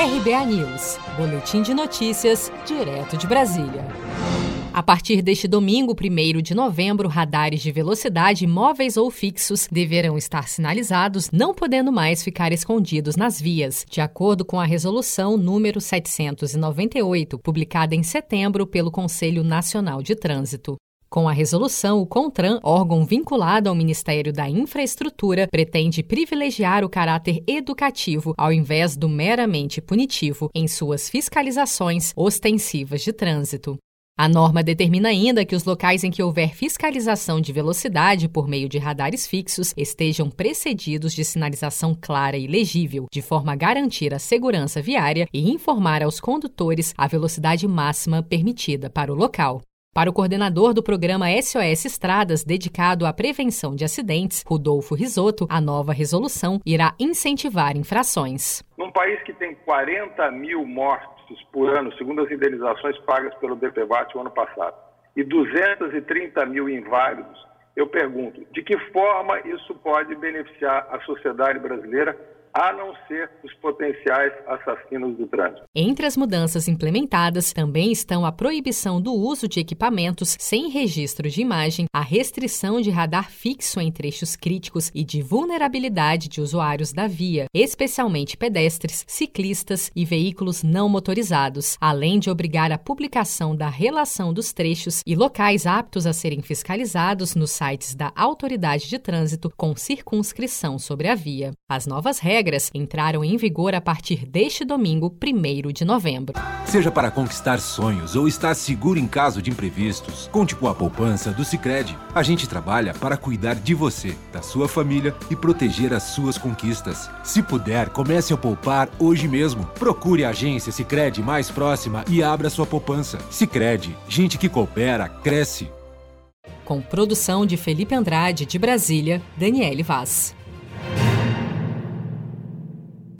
RBA News, Boletim de Notícias, direto de Brasília. A partir deste domingo, 1 de novembro, radares de velocidade móveis ou fixos deverão estar sinalizados, não podendo mais ficar escondidos nas vias, de acordo com a resolução número 798, publicada em setembro pelo Conselho Nacional de Trânsito. Com a resolução, o CONTRAN, órgão vinculado ao Ministério da Infraestrutura, pretende privilegiar o caráter educativo ao invés do meramente punitivo em suas fiscalizações ostensivas de trânsito. A norma determina ainda que os locais em que houver fiscalização de velocidade por meio de radares fixos estejam precedidos de sinalização clara e legível, de forma a garantir a segurança viária e informar aos condutores a velocidade máxima permitida para o local. Para o coordenador do programa SOS Estradas, dedicado à prevenção de acidentes, Rodolfo Risotto, a nova resolução irá incentivar infrações. Num país que tem 40 mil mortos por ano, segundo as indenizações pagas pelo DPVAT o ano passado, e 230 mil inválidos, eu pergunto, de que forma isso pode beneficiar a sociedade brasileira a não ser os potenciais assassinos do trânsito. Entre as mudanças implementadas também estão a proibição do uso de equipamentos sem registro de imagem, a restrição de radar fixo em trechos críticos e de vulnerabilidade de usuários da via, especialmente pedestres, ciclistas e veículos não motorizados, além de obrigar a publicação da relação dos trechos e locais aptos a serem fiscalizados nos sites da Autoridade de Trânsito com circunscrição sobre a via. As novas regras regras entraram em vigor a partir deste domingo, 1 de novembro. Seja para conquistar sonhos ou estar seguro em caso de imprevistos, conte com a poupança do Sicredi. A gente trabalha para cuidar de você, da sua família e proteger as suas conquistas. Se puder, comece a poupar hoje mesmo. Procure a agência Sicredi mais próxima e abra sua poupança. Sicredi, gente que coopera cresce. Com produção de Felipe Andrade de Brasília, Daniele Vaz.